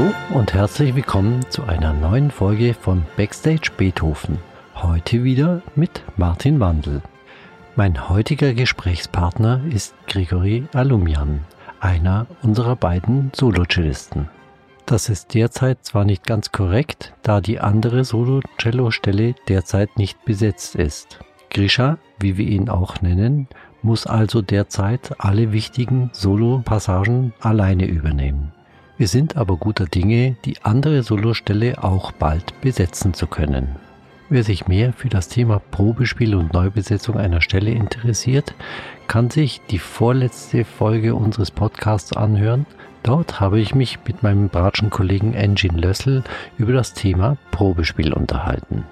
Hallo und herzlich willkommen zu einer neuen Folge von Backstage Beethoven. Heute wieder mit Martin Wandel. Mein heutiger Gesprächspartner ist Grigori Alumian, einer unserer beiden Solocellisten. Das ist derzeit zwar nicht ganz korrekt, da die andere Solo-Cello-Stelle derzeit nicht besetzt ist. Grisha, wie wir ihn auch nennen, muss also derzeit alle wichtigen Solo-Passagen alleine übernehmen. Wir sind aber guter Dinge, die andere Solostelle auch bald besetzen zu können. Wer sich mehr für das Thema Probespiel und Neubesetzung einer Stelle interessiert, kann sich die vorletzte Folge unseres Podcasts anhören. Dort habe ich mich mit meinem Bratschen-Kollegen Engin Lössel über das Thema Probespiel unterhalten.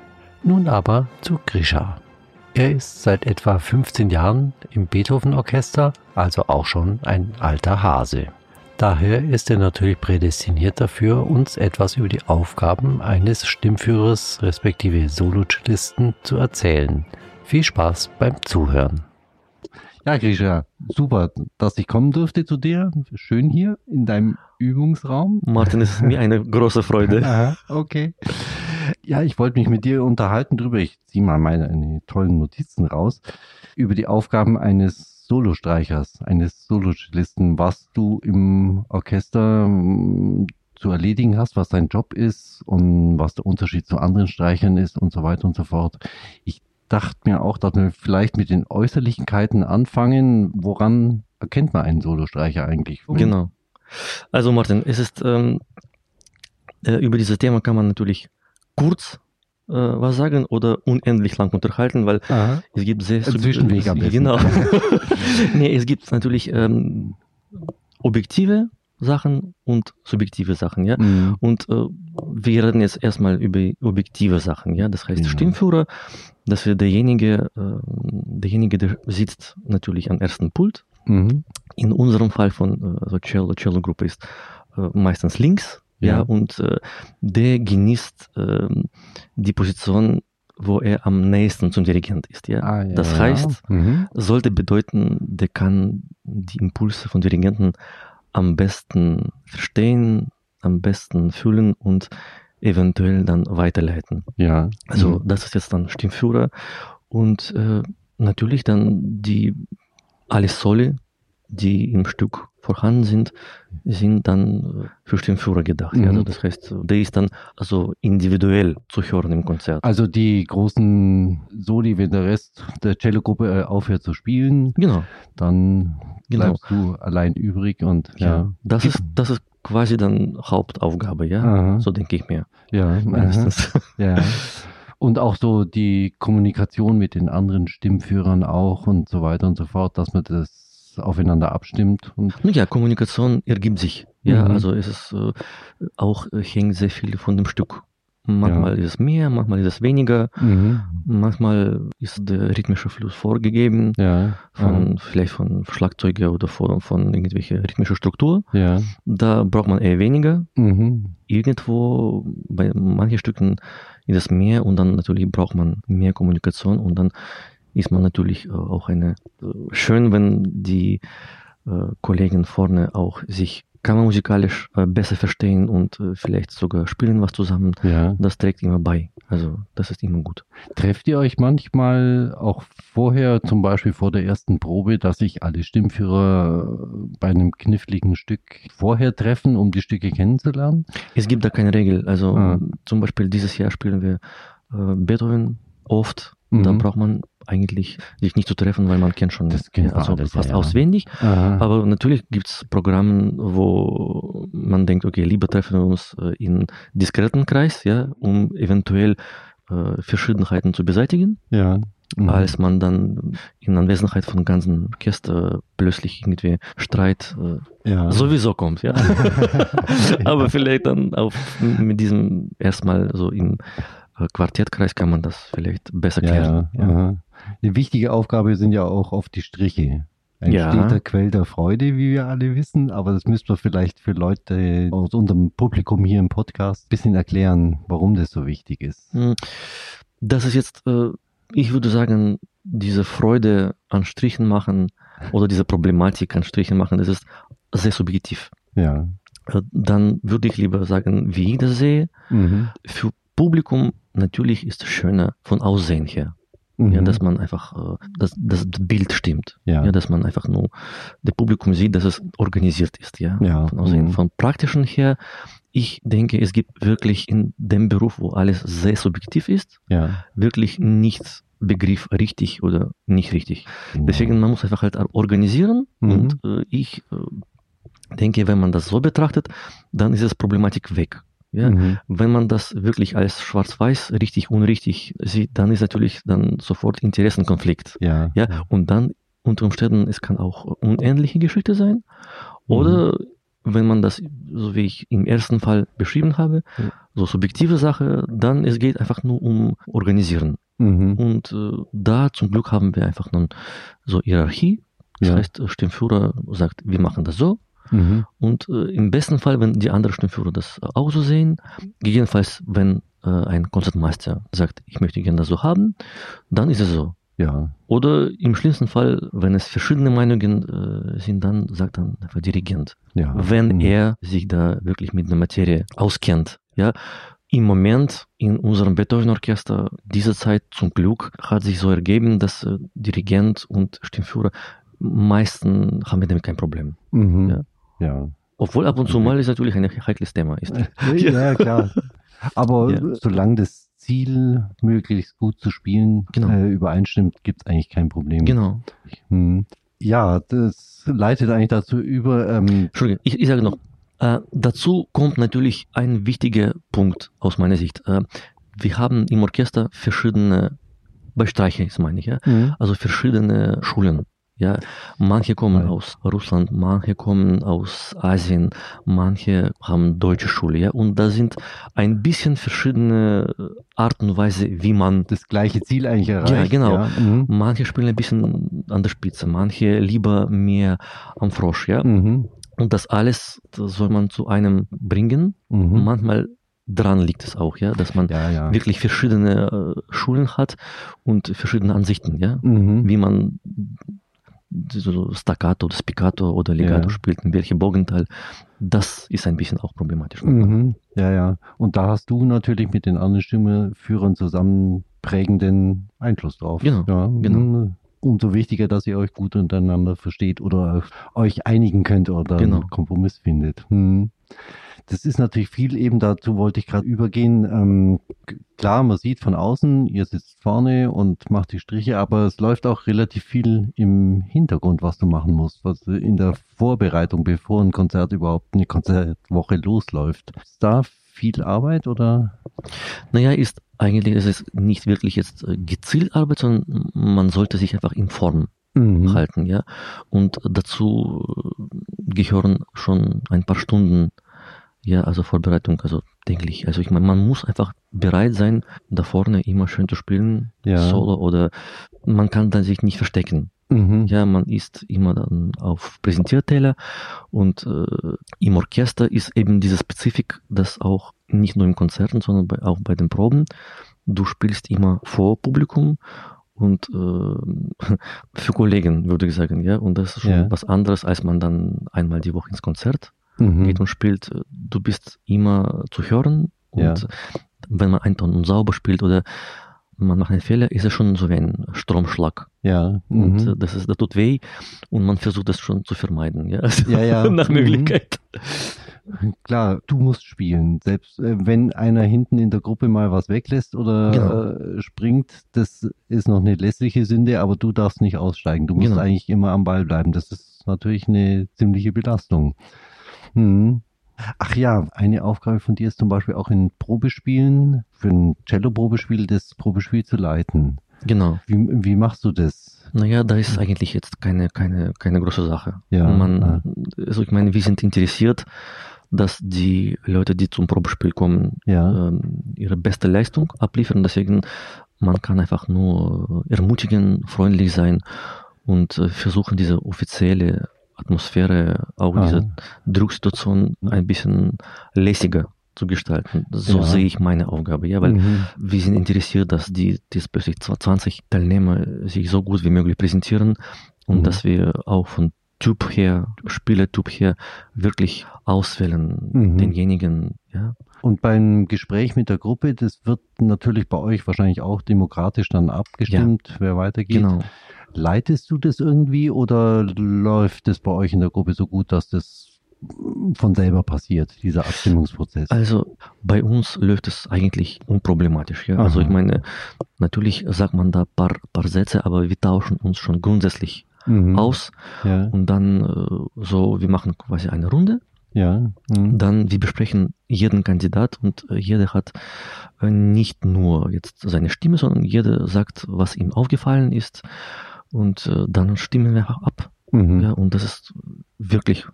Nun aber zu Grisha. Er ist seit etwa 15 Jahren im Beethoven-Orchester, also auch schon ein alter Hase. Daher ist er natürlich prädestiniert dafür, uns etwas über die Aufgaben eines Stimmführers respektive Solocellisten zu erzählen. Viel Spaß beim Zuhören. Ja, Grisha, super, dass ich kommen durfte zu dir. Schön hier in deinem Übungsraum. Martin, es ist mir eine große Freude. Aha, okay. Ja, ich wollte mich mit dir unterhalten drüber. Ich ziehe mal meine tollen Notizen raus über die Aufgaben eines Solostreichers, eines Solocellisten, was du im Orchester mm, zu erledigen hast, was dein Job ist und was der Unterschied zu anderen Streichern ist und so weiter und so fort. Ich dachte mir auch, dass wir vielleicht mit den Äußerlichkeiten anfangen. Woran erkennt man einen Solostreicher eigentlich? Genau. Also Martin, es ist ähm, äh, über dieses Thema kann man natürlich kurz was sagen oder unendlich lang unterhalten, weil Aha. es gibt sehr Zwischenweg am besten. Genau. nee, es gibt natürlich ähm, objektive Sachen und subjektive Sachen, ja. Mhm. Und äh, wir reden jetzt erstmal über objektive Sachen, ja. Das heißt, Ja. Stimmführer, das ist derjenige, äh, derjenige, der sitzt natürlich am ersten Pult. Mhm. In unserem Fall von äh, also Cello, Cello-Gruppe ist äh, meistens links, ja, Ja. und äh, der genießt ähm, die Position, wo er am nächsten zum Dirigent ist, ja. Ah, ja, das ja. heißt, Mhm. sollte bedeuten, der kann die Impulse von Dirigenten am besten verstehen, am besten fühlen und eventuell dann weiterleiten. Ja. Also Mhm. das ist jetzt dann Stimmführer und äh, natürlich dann die alle Soli, die im Stück vorhanden sind, sind dann äh, für Stimmführer gedacht. Mhm. Ja, also das heißt, der ist dann also individuell zu hören im Konzert. Also die großen Soli, wenn der Rest der Cello-Gruppe äh, aufhört zu spielen, Genau. dann Genau. bleibst du allein übrig und Ja, ja. das ist das ist quasi dann Hauptaufgabe, ja. Aha. So denke ich mir. Ja, Meistens. ja. Und auch so die Kommunikation mit den anderen Stimmführern auch und so weiter und so fort, dass man das aufeinander abstimmt. Und ja, Kommunikation ergibt sich. Ja, Mhm. also es ist äh, auch äh, hängt sehr viel von dem Stück. Manchmal ist es mehr, manchmal ist es weniger, mhm. manchmal ist der rhythmische Fluss vorgegeben ja, von vielleicht von Schlagzeuger oder von, von irgendwelcher rhythmischer Struktur. ja, Da braucht man eher weniger. mhm. Irgendwo bei manchen Stücken ist es mehr und dann natürlich braucht man mehr Kommunikation und dann ist man natürlich äh, auch eine äh, schön, wenn die äh, Kollegen vorne auch sich kammermusikalisch besser verstehen und vielleicht sogar spielen was zusammen. ja. Das trägt immer bei. Also das ist immer gut. Trefft ihr euch manchmal auch vorher, zum Beispiel vor der ersten Probe, dass sich alle Stimmführer bei einem kniffligen Stück vorher treffen, um die Stücke kennenzulernen? Es gibt da keine Regel. Also Ah. zum Beispiel dieses Jahr spielen wir Beethoven oft. Da Mhm. braucht man eigentlich sich nicht zu treffen, weil man kennt schon Das kennt ja, also alles, fast ja, ja. auswendig. Aha. Aber natürlich gibt es Programme, wo man denkt, okay, lieber treffen wir uns äh, in diskreten Kreis, ja, um eventuell äh, Verschiedenheiten zu beseitigen, ja. Mhm. als man dann in Anwesenheit von ganzen Orchester plötzlich irgendwie Streit äh, ja. sowieso kommt, ja. Aber vielleicht dann auf, mit diesem erstmal so im äh, Quartettkreis kann man das vielleicht besser ja, klären. ja. Aha. Eine wichtige Aufgabe sind ja auch oft die Striche. Ein Ja. steter Quell der Freude, wie wir alle wissen, aber das müsste man vielleicht für Leute aus unserem Publikum hier im Podcast ein bisschen erklären, warum das so wichtig ist. Hm, Das ist jetzt, äh, ich würde sagen, diese Freude an Strichen machen oder diese Problematik an Strichen machen, das ist sehr subjektiv. Ja. äh, dann würde ich lieber sagen, wie ich das sehe. Mhm. Für Publikum natürlich ist es schöner von Aussehen her. Ja, Mhm. dass man einfach, äh, dass, das Bild stimmt. Ja. Ja. dass man einfach nur der Publikum sieht, dass es organisiert ist. Ja, Ja, von Aussehen. mhm. Vom praktischen her, ich denke, es gibt wirklich in dem Beruf, wo alles sehr subjektiv ist, ja. wirklich nicht Begriff richtig oder nicht richtig. Genau. Deswegen, man muss einfach halt organisieren Mhm. und äh, ich äh, denke, wenn man das so betrachtet, dann ist es Problematik weg. Ja? Mhm. Wenn man das wirklich als schwarz-weiß, richtig, unrichtig sieht, dann ist natürlich dann sofort Interessenkonflikt. Ja. Ja, und dann unter Umständen, es kann auch unähnliche Geschichte sein. Oder wenn man das, so wie ich im ersten Fall beschrieben habe, Ja. so subjektive Sache, dann es geht einfach nur um Organisieren. Mhm. Und äh, da zum Glück haben wir einfach dann so Hierarchie. Das Ja. heißt, Stimmführer sagt, wir machen das so. Mhm. Und äh, im besten Fall, wenn die anderen Stimmführer das auch so sehen, gegebenenfalls, wenn äh, ein Konzertmeister sagt, ich möchte gerne das so haben, dann ist es so. Ja. Oder im schlimmsten Fall, wenn es verschiedene Meinungen äh, sind, dann sagt dann einfach Dirigent. Ja. Wenn Mhm. er sich da wirklich mit der Materie auskennt. Ja, im Moment in unserem Beethoven-Orchester, diese Zeit zum Glück, hat sich so ergeben, dass äh, Dirigent und Stimmführer meisten haben wir damit kein Problem. Mhm. Ja. Ja. Obwohl ab und zu Okay. mal es natürlich ein heikles Thema ist. ja, klar. Aber Ja. solange das Ziel, möglichst gut zu spielen, Genau. äh, übereinstimmt, gibt es eigentlich kein Problem. Genau. Hm. Ja, das leitet eigentlich dazu über. Ähm, Entschuldigung, ich, ich sage noch, äh, dazu kommt natürlich ein wichtiger Punkt aus meiner Sicht. Äh, wir haben im Orchester verschiedene, bei Streicher jetzt meine ich, ja, mhm. also verschiedene Schulen. Ja, manche kommen Ja. aus Russland, manche kommen aus Asien, manche haben deutsche Schule, ja, und da sind ein bisschen verschiedene Arten und Weise, wie man das gleiche Ziel eigentlich erreicht. Ja, genau. Ja. Mhm. Manche spielen ein bisschen an der Spitze, manche lieber mehr am Frosch, ja. Mhm. Und das alles das soll man zu einem bringen. Mhm. Manchmal dran liegt es auch, ja, dass man Ja, ja. wirklich verschiedene äh, Schulen hat und verschiedene Ansichten, ja, Mhm. wie man so Staccato oder Spiccato oder Legato Ja. spielt, in welchem Bogenteil. Das ist ein bisschen auch problematisch. Mhm. Ja, ja. Und da hast du natürlich mit den anderen Stimmeführern zusammen prägenden Einfluss drauf. Genau, Ja, genau. mhm. Umso wichtiger, dass ihr euch gut untereinander versteht oder euch einigen könnt oder Genau. einen Kompromiss findet. Hm. Das ist natürlich viel eben, dazu wollte ich gerade übergehen. Ähm, klar, man sieht von außen, ihr sitzt vorne und macht die Striche, aber es läuft auch relativ viel im Hintergrund, was du machen musst, was in der Vorbereitung, bevor ein Konzert überhaupt eine Konzertwoche losläuft. Ist da viel Arbeit oder? Naja, ist eigentlich, es ist nicht wirklich jetzt äh, gezielt Arbeit, sondern man sollte sich einfach in Form Mhm. halten, ja. Und dazu äh, gehören schon ein paar Stunden, ja, also Vorbereitung, also täglich. Also ich meine, man muss einfach bereit sein, da vorne immer schön zu spielen, Ja. Solo oder man kann dann sich nicht verstecken. Mhm. Ja, man ist immer dann auf Präsentierteller und äh, im Orchester ist eben diese Spezifik, dass auch nicht nur im Konzerten, sondern bei, auch bei den Proben, du spielst immer vor Publikum und äh, für Kollegen würde ich sagen, ja, und das ist schon Ja. was anderes, als man dann einmal die Woche ins Konzert Mhm. geht und spielt. Du bist immer zu hören und Ja. wenn man einen Ton und sauber spielt oder man macht einen Fehler, ist es schon so wie ein Stromschlag. Ja. Und Mhm. äh, das, ist, das tut weh und man versucht das schon zu vermeiden. Ja, also Ja, ja. nach Mhm. Klar, du musst spielen. Selbst äh, wenn einer hinten in der Gruppe mal was weglässt oder Genau. äh, springt, das ist noch eine lässliche Sünde, aber du darfst nicht aussteigen. Du musst Genau. eigentlich immer am Ball bleiben. Das ist natürlich eine ziemliche Belastung. Hm. Ach ja, eine Aufgabe von dir ist zum Beispiel auch in Probespielen, für ein Cello-Probespiel, das Probespiel zu leiten. Genau. Wie, wie machst du das? Naja, da ist eigentlich jetzt keine, keine, keine große Sache. Ja, Man, ah. also ich meine, wir sind interessiert, dass die Leute, die zum Probespiel kommen, Ja. ähm, ihre beste Leistung abliefern. Deswegen, man kann einfach nur ermutigen, freundlich sein und äh, versuchen, diese offizielle Atmosphäre, auch Ah. diese Drucksituation ein bisschen lässiger zu gestalten. So Ja. sehe ich meine Aufgabe, ja, weil Mhm. wir sind interessiert, dass die, die plötzlich 20 Teilnehmer sich so gut wie möglich präsentieren und Mhm. dass wir auch von Typ her, Spielertyp her wirklich auswählen, Mhm. denjenigen, ja. Und beim Gespräch mit der Gruppe, das wird natürlich bei euch wahrscheinlich auch demokratisch dann abgestimmt, wer weitergeht. Genau. Leitest du das irgendwie oder läuft es bei euch in der Gruppe so gut, dass das von selber passiert, dieser Abstimmungsprozess? Also bei uns läuft es eigentlich unproblematisch. Ja? Also ich meine, natürlich sagt man da paar, paar Sätze, aber wir tauschen uns schon grundsätzlich Mhm. aus Ja, und dann äh, so, wir machen quasi eine Runde, ja. Mhm. dann wir besprechen jeden Kandidat und äh, jeder hat äh, nicht nur jetzt seine Stimme, sondern jeder sagt, was ihm aufgefallen ist und dann stimmen wir einfach ab. Mhm. Ja, und das ist wirklich,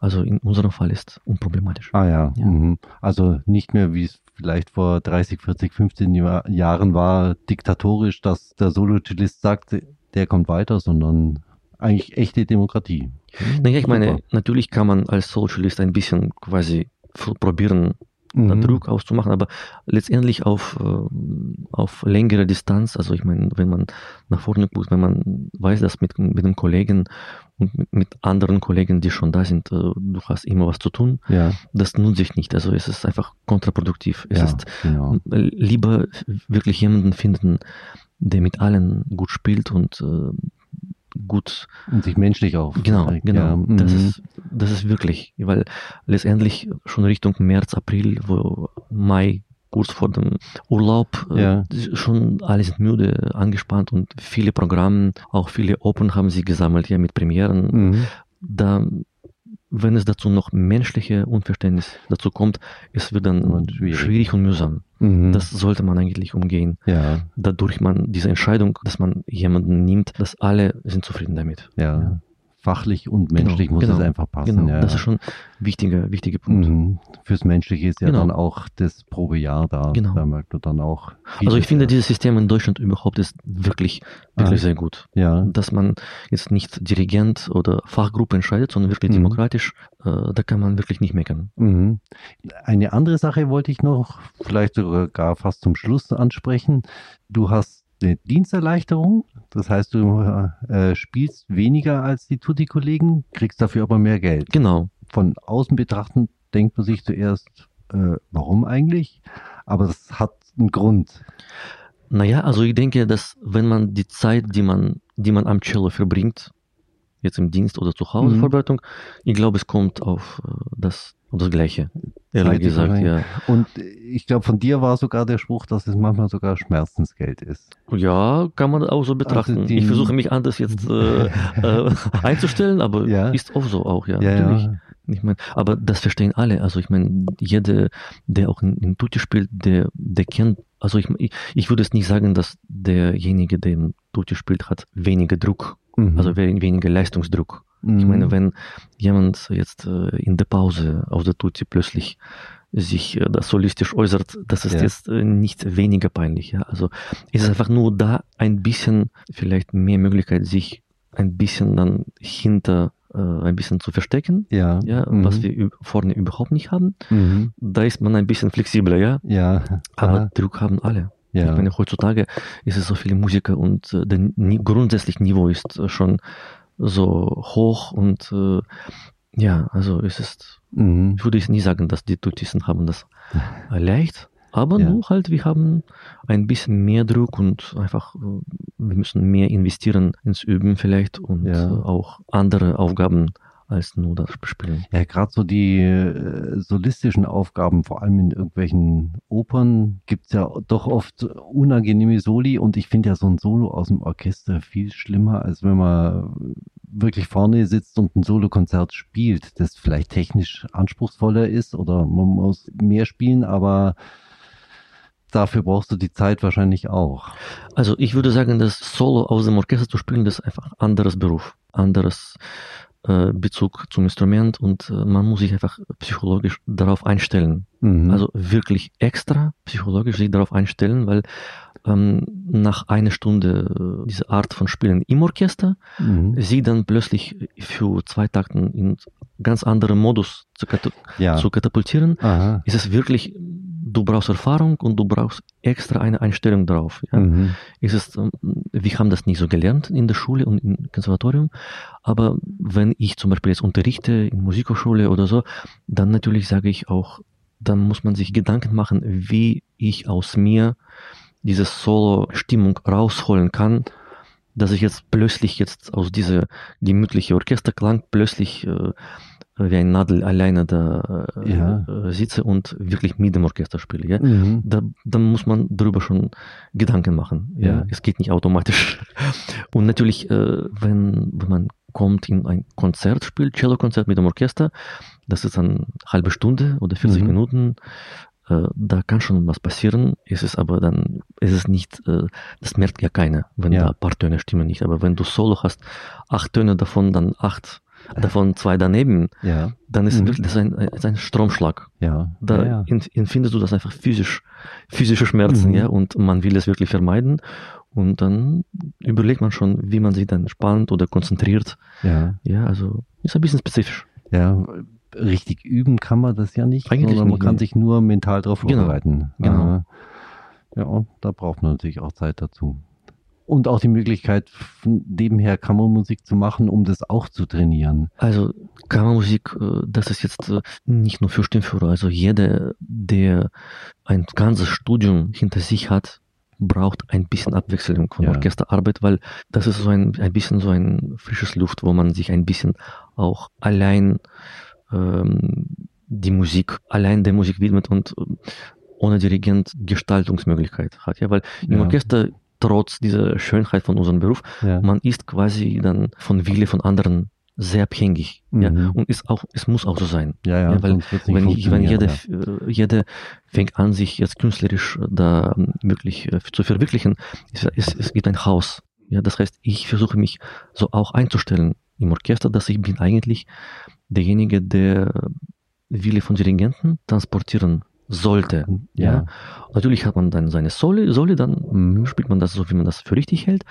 also in unserem Fall ist unproblematisch. Ah ja, Ja. Mhm. also nicht mehr, wie es vielleicht vor 30, 40, 15 Jahr- Jahren war, diktatorisch, dass der Solo-Cellist sagt, der kommt weiter, sondern eigentlich echte Demokratie. Naja, ich meine, natürlich kann man als Socialist ein bisschen quasi probieren, Mhm. Druck auszumachen, aber letztendlich auf, äh, auf längere Distanz, also ich meine, wenn man nach vorne guckt, wenn man weiß, dass mit, mit einem Kollegen und mit, anderen Kollegen, die schon da sind, äh, du hast immer was zu tun, Ja, das nutzt sich nicht. Also es ist einfach kontraproduktiv. Es ja, ist genau. lieber wirklich jemanden finden, der mit allen gut spielt und äh, gut Und sich menschlich auch. Genau, genau. Ja. Mhm. Das, ist, das ist wirklich, weil letztendlich schon Richtung März, April, wo Mai, kurz vor dem Urlaub, äh, Ja. schon alle sind müde, angespannt und viele Programme, auch viele Open haben sie gesammelt, ja, mit Premieren. Mhm. Da, wenn es dazu noch menschliche Unverständnis dazu kommt, es wird dann Wird schwierig. schwierig. und mühsam. Mhm. Das sollte man eigentlich umgehen. ja, Dadurch man diese Entscheidung, dass man jemanden nimmt, dass alle sind zufrieden damit. ja, Ja. Fachlich und menschlich Genau, muss genau, es einfach passen. Genau, ja. das ist schon ein wichtiger, wichtiger Punkt. Mhm. Fürs Menschliche ist ja Genau. dann auch das Probejahr da. Genau. Da merkt man dann auch. Also ich finde, dieses System in Deutschland überhaupt ist wirklich, wirklich Ah. sehr gut. Ja, Dass man jetzt nicht Dirigent oder Fachgruppe entscheidet, sondern wirklich Mhm. demokratisch, äh, da kann man wirklich nicht meckern. Mhm. Eine andere Sache wollte ich noch, vielleicht sogar gar fast zum Schluss ansprechen. Du hast eine Diensterleichterung, das heißt, du äh, spielst weniger als die Tutti-Kollegen, kriegst dafür aber mehr Geld. Genau. Von außen betrachtend denkt man sich zuerst, äh, warum eigentlich? Aber das hat einen Grund. Naja, also ich denke, dass wenn man die Zeit, die man, die man am Cello verbringt, jetzt im Dienst oder zu Hause Mhm. Vorbereitung, ich glaube, es kommt auf äh, das, auf das Gleiche. Ehrlich gesagt, ja. Und ich glaube, von dir war sogar der Spruch, dass es manchmal sogar Schmerzensgeld ist. Ja, kann man auch so betrachten. Also ich versuche mich anders jetzt äh, äh, einzustellen, aber Ja. ist auch so auch, ja. Ja, natürlich. ja. Ich meine, aber das verstehen alle. Also ich meine, jeder, der auch in, in Tutti spielt, der, der kennt, also ich, ich, ich würde es nicht sagen, dass derjenige, der in Tutti spielt, hat weniger Druck, Mhm. also we- weniger Leistungsdruck. Ich Mhm. meine, wenn jemand jetzt äh, in der Pause auf der Tutti plötzlich sich äh, das solistisch äußert, das ist Ja. jetzt äh, nicht weniger peinlich. Ja? Also es ist einfach nur da ein bisschen, vielleicht mehr Möglichkeit, sich ein bisschen dann hinter äh, ein bisschen zu verstecken, ja, ja, mhm. was wir vorne überhaupt nicht haben. Mhm. Da ist man ein bisschen flexibler, ja. Ja, Aber Druck haben alle. Ich ja. meine, heutzutage ist es so viele Musiker und äh, der grundsätzlich Niveau ist schon so hoch und äh, ja, also es ist, Mhm. ich würde nie sagen, dass die Tutisten haben das leicht, aber Ja. nur halt, wir haben ein bisschen mehr Druck und einfach, äh, wir müssen mehr investieren ins Üben vielleicht und Ja. auch andere Aufgaben als nur das Spielen. Ja, gerade so die äh, solistischen Aufgaben, vor allem in irgendwelchen Opern, gibt's ja doch oft unangenehme Soli und ich finde ja so ein Solo aus dem Orchester viel schlimmer, als wenn man wirklich vorne sitzt und ein Solokonzert spielt, das vielleicht technisch anspruchsvoller ist oder man muss mehr spielen, aber dafür brauchst du die Zeit wahrscheinlich auch. Also ich würde sagen, dass Solo aus dem Orchester zu spielen, das ist einfach ein anderes Beruf, anderes äh, Bezug zum Instrument und äh, man muss sich einfach psychologisch darauf einstellen. Mhm. Also wirklich extra psychologisch sich darauf einstellen, weil ähm, nach einer Stunde äh, diese Art von Spielen im Orchester, mhm. sie dann plötzlich für zwei Takten in ganz anderen Modus zu, kata ja. zu katapultieren, Aha. ist es wirklich du brauchst Erfahrung und du brauchst extra eine Einstellung drauf. Ja. Mhm. Ist, ähm, wir haben das nicht so gelernt in der Schule und im Konservatorium, aber wenn ich zum Beispiel jetzt unterrichte in Musikhochschule oder so, dann natürlich sage ich auch, dann muss man sich Gedanken machen, wie ich aus mir diese Solo-Stimmung rausholen kann, dass ich jetzt plötzlich jetzt aus dieser gemütliche Orchesterklang plötzlich äh, wie ein Nadel alleine da äh, Ja. äh, sitze und wirklich mit dem Orchester spiele. Ja? Mhm. Da, da muss man darüber schon Gedanken machen. Ja? Ja. Es geht nicht automatisch. Und natürlich, äh, wenn, wenn man kommt in ein Konzert spielt, Cello-Konzert mit dem Orchester, das ist eine halbe Stunde oder 40 Mhm. Minuten. Äh, da kann schon was passieren. Es ist aber dann, es ist nicht, äh, das merkt ja keiner, wenn Ja. da ein paar Töne stimmen nicht. Aber wenn du Solo hast, acht Töne davon, dann acht, davon zwei daneben, Ja, dann ist Mhm. wirklich das ein, ist ein Stromschlag. ja. Da ja, ja. empf- empfindest du das einfach physisch, physische Schmerzen, Mhm. ja, und man will es wirklich vermeiden. Und dann überlegt man schon, wie man sich dann entspannt oder konzentriert. ja. Ja, also ist ein bisschen spezifisch. Ja, richtig üben kann man das ja nicht, Eigentlich sondern man nicht, kann nee. sich nur mental darauf Genau, vorbereiten. genau. Ja, da braucht man natürlich auch Zeit dazu. Und auch die Möglichkeit, von nebenher Kammermusik zu machen, um das auch zu trainieren. Also Kammermusik, äh, das ist jetzt äh, nicht nur für Stimmführer. Also jeder, der ein ganzes Studium hinter sich hat, braucht ein bisschen Abwechslung von Ja. Orchesterarbeit, weil das ist so ein, ein bisschen so ein frisches Luft, wo man sich ein bisschen auch allein ähm, die Musik, allein der Musik widmet und ähm, ohne Dirigent Gestaltungsmöglichkeit hat. Ja, weil im Ja. Orchester trotz dieser Schönheit von unserem Beruf Ja. man ist quasi dann von Wille von anderen sehr abhängig. Ja? Mhm. Und ist auch, es muss auch so sein. Ja, ja, Ja, weil Wenn, ich, wenn jeder, funktionieren, äh, jeder fängt an, sich jetzt künstlerisch äh, da ähm, wirklich äh, zu verwirklichen, es, es, es gibt ein Haus. Ja, das heißt, ich versuche mich so auch einzustellen im Orchester, dass ich bin eigentlich derjenige, der Wille von Dirigenten transportieren sollte. Ja. Ja. Natürlich hat man dann seine Soli, Soli dann Mhm. spielt man das so, wie man das für richtig hält.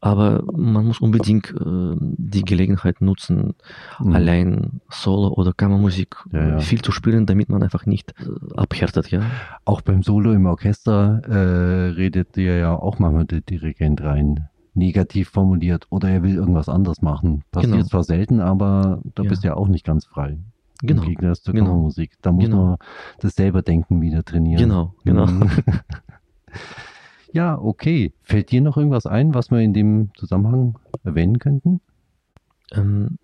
Aber man muss unbedingt äh, die Gelegenheit nutzen, Mhm. allein Solo oder Kammermusik Ja, ja. viel zu spielen, damit man einfach nicht äh, abhärtet. Ja? Auch beim Solo im Orchester äh, redet dir ja auch manchmal der Dirigent rein. Negativ formuliert oder er will irgendwas anderes machen. Passiert Genau. zwar selten, aber da Ja. bist du ja auch nicht ganz frei. Genau. Im Gegensatz zur Genau. Kammermusik. Da muss Genau. man das selber denken wieder trainieren. Genau, genau. Mhm. ja, okay. Fällt dir noch irgendwas ein, was wir in dem Zusammenhang erwähnen könnten? Ähm,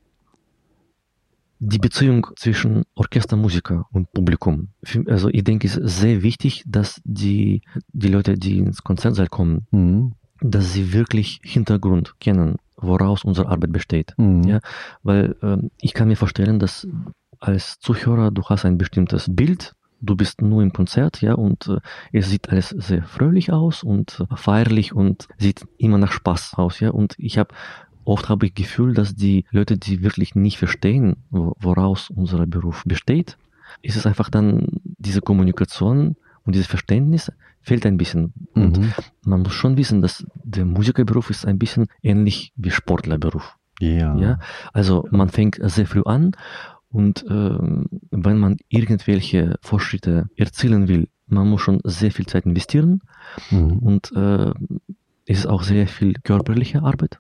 die Beziehung zwischen Orchestermusiker und Publikum. Also ich denke, es ist sehr wichtig, dass die, die Leute, die ins Konzertsaal kommen, Mhm. dass sie wirklich Hintergrund kennen, woraus unsere Arbeit besteht. Mhm. Ja. Weil ähm, ich kann mir vorstellen, dass als Zuhörer du hast ein bestimmtes Bild, du bist nur im Konzert, ja, und äh, es sieht alles sehr fröhlich aus und äh, feierlich und sieht immer nach Spaß aus, ja. Und ich habe oft habe ich Gefühl, dass die Leute, die wirklich nicht verstehen, wo- woraus unser Beruf besteht, ist es einfach dann diese Kommunikation und dieses Verständnis fehlt ein bisschen. Und Mhm. man muss schon wissen, dass der Musikerberuf ist ein bisschen ähnlich wie Sportlerberuf. Ja. Ja, also man fängt sehr früh an und ähm, wenn man irgendwelche Fortschritte erzielen will, man muss schon sehr viel Zeit investieren Mhm. und äh, es ist auch sehr viel körperliche Arbeit.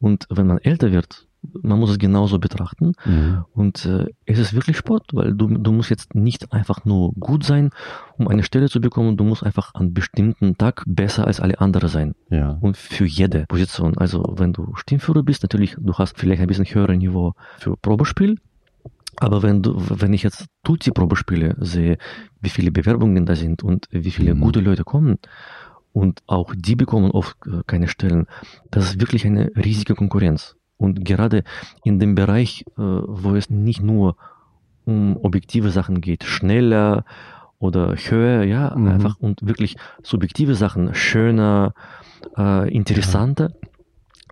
Und wenn man älter wird, man muss es genauso betrachten. Mhm. Und äh, es ist wirklich Sport, weil du, du musst jetzt nicht einfach nur gut sein, um eine Stelle zu bekommen. Du musst einfach an bestimmten Tag besser als alle anderen sein Ja. und für jede Position. Also wenn du Stimmführer bist, natürlich, du hast vielleicht ein bisschen höheres Niveau für Probespiel. Aber wenn du, wenn ich jetzt Tutti-Probespiele sehe, wie viele Bewerbungen da sind und wie viele Mhm. gute Leute kommen und auch die bekommen oft äh, keine Stellen, das ist wirklich eine riesige Konkurrenz. Und gerade in dem Bereich, äh, wo es nicht nur um objektive Sachen geht, schneller oder höher, ja, Mhm. einfach und wirklich subjektive Sachen, schöner, äh, interessanter,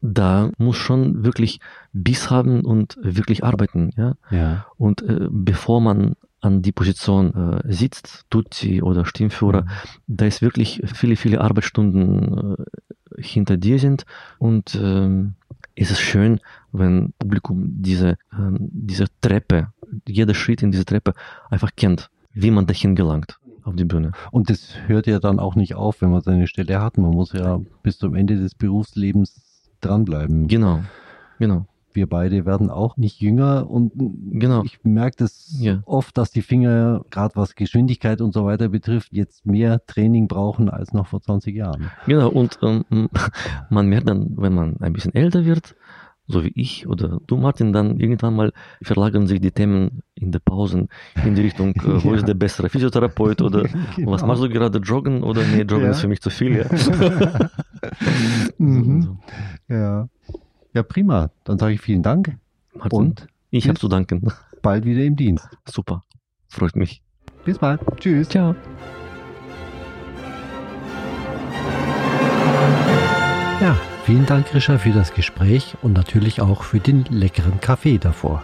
da muss schon wirklich Biss haben und wirklich arbeiten, ja. Ja. Und äh, bevor man an die Position äh, sitzt, Tutti oder Stimmführer, da ist wirklich viele, viele Arbeitsstunden äh, hinter dir sind und ähm, es ist schön, wenn Publikum diese, ähm, diese Treppe, jeder Schritt in diese Treppe einfach kennt, wie man dahin gelangt. auf die Bühne. Und das hört ja dann auch nicht auf, wenn man seine Stelle hat. Man muss ja bis zum Ende des Berufslebens dranbleiben. Genau, genau. Wir beide werden auch nicht jünger und Genau. ich merke das Ja. oft, dass die Finger, gerade was Geschwindigkeit und so weiter betrifft, jetzt mehr Training brauchen als noch vor 20 Jahren. Genau, und ähm, man merkt dann, wenn man ein bisschen älter wird, so wie ich oder du, Martin, dann irgendwann mal verlagern sich die Themen in der Pausen in die Richtung, äh, wo Ja. ist der bessere Physiotherapeut oder Genau. was machst du gerade, joggen oder nee, joggen Ja. ist für mich zu viel. Ja. Mhm. So. Ja. ja, prima. Dann sage ich vielen Dank Martin, und ich habe zu danken. bald wieder im Dienst. Super, freut mich. Bis bald. Tschüss. Ciao. Ja, vielen Dank, Grisha, für das Gespräch und natürlich auch für den leckeren Kaffee davor.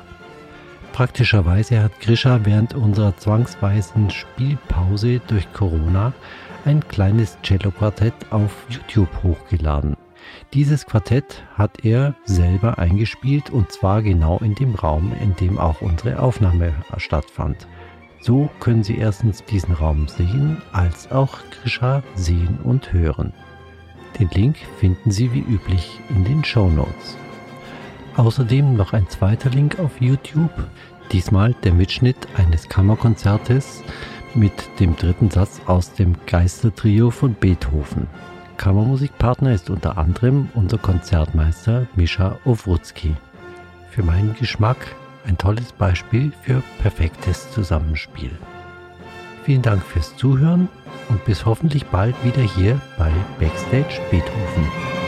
Praktischerweise hat Grisha während unserer zwangsweisen Spielpause durch Corona ein kleines Cello-Quartett auf YouTube hochgeladen. Dieses Quartett hat er selber eingespielt und zwar genau in dem Raum, in dem auch unsere Aufnahme stattfand. So können Sie erstens diesen Raum sehen, als auch Grisha sehen und hören. Den Link finden Sie wie üblich in den Show Notes. Außerdem noch ein zweiter Link auf YouTube, diesmal der Mitschnitt eines Kammerkonzertes mit dem dritten Satz aus dem Geistertrio von Beethoven. Kammermusikpartner ist unter anderem unser Konzertmeister Mischa Owrutzki. Für meinen Geschmack ein tolles Beispiel für perfektes Zusammenspiel. Vielen Dank fürs Zuhören und bis hoffentlich bald wieder hier bei Backstage Beethoven.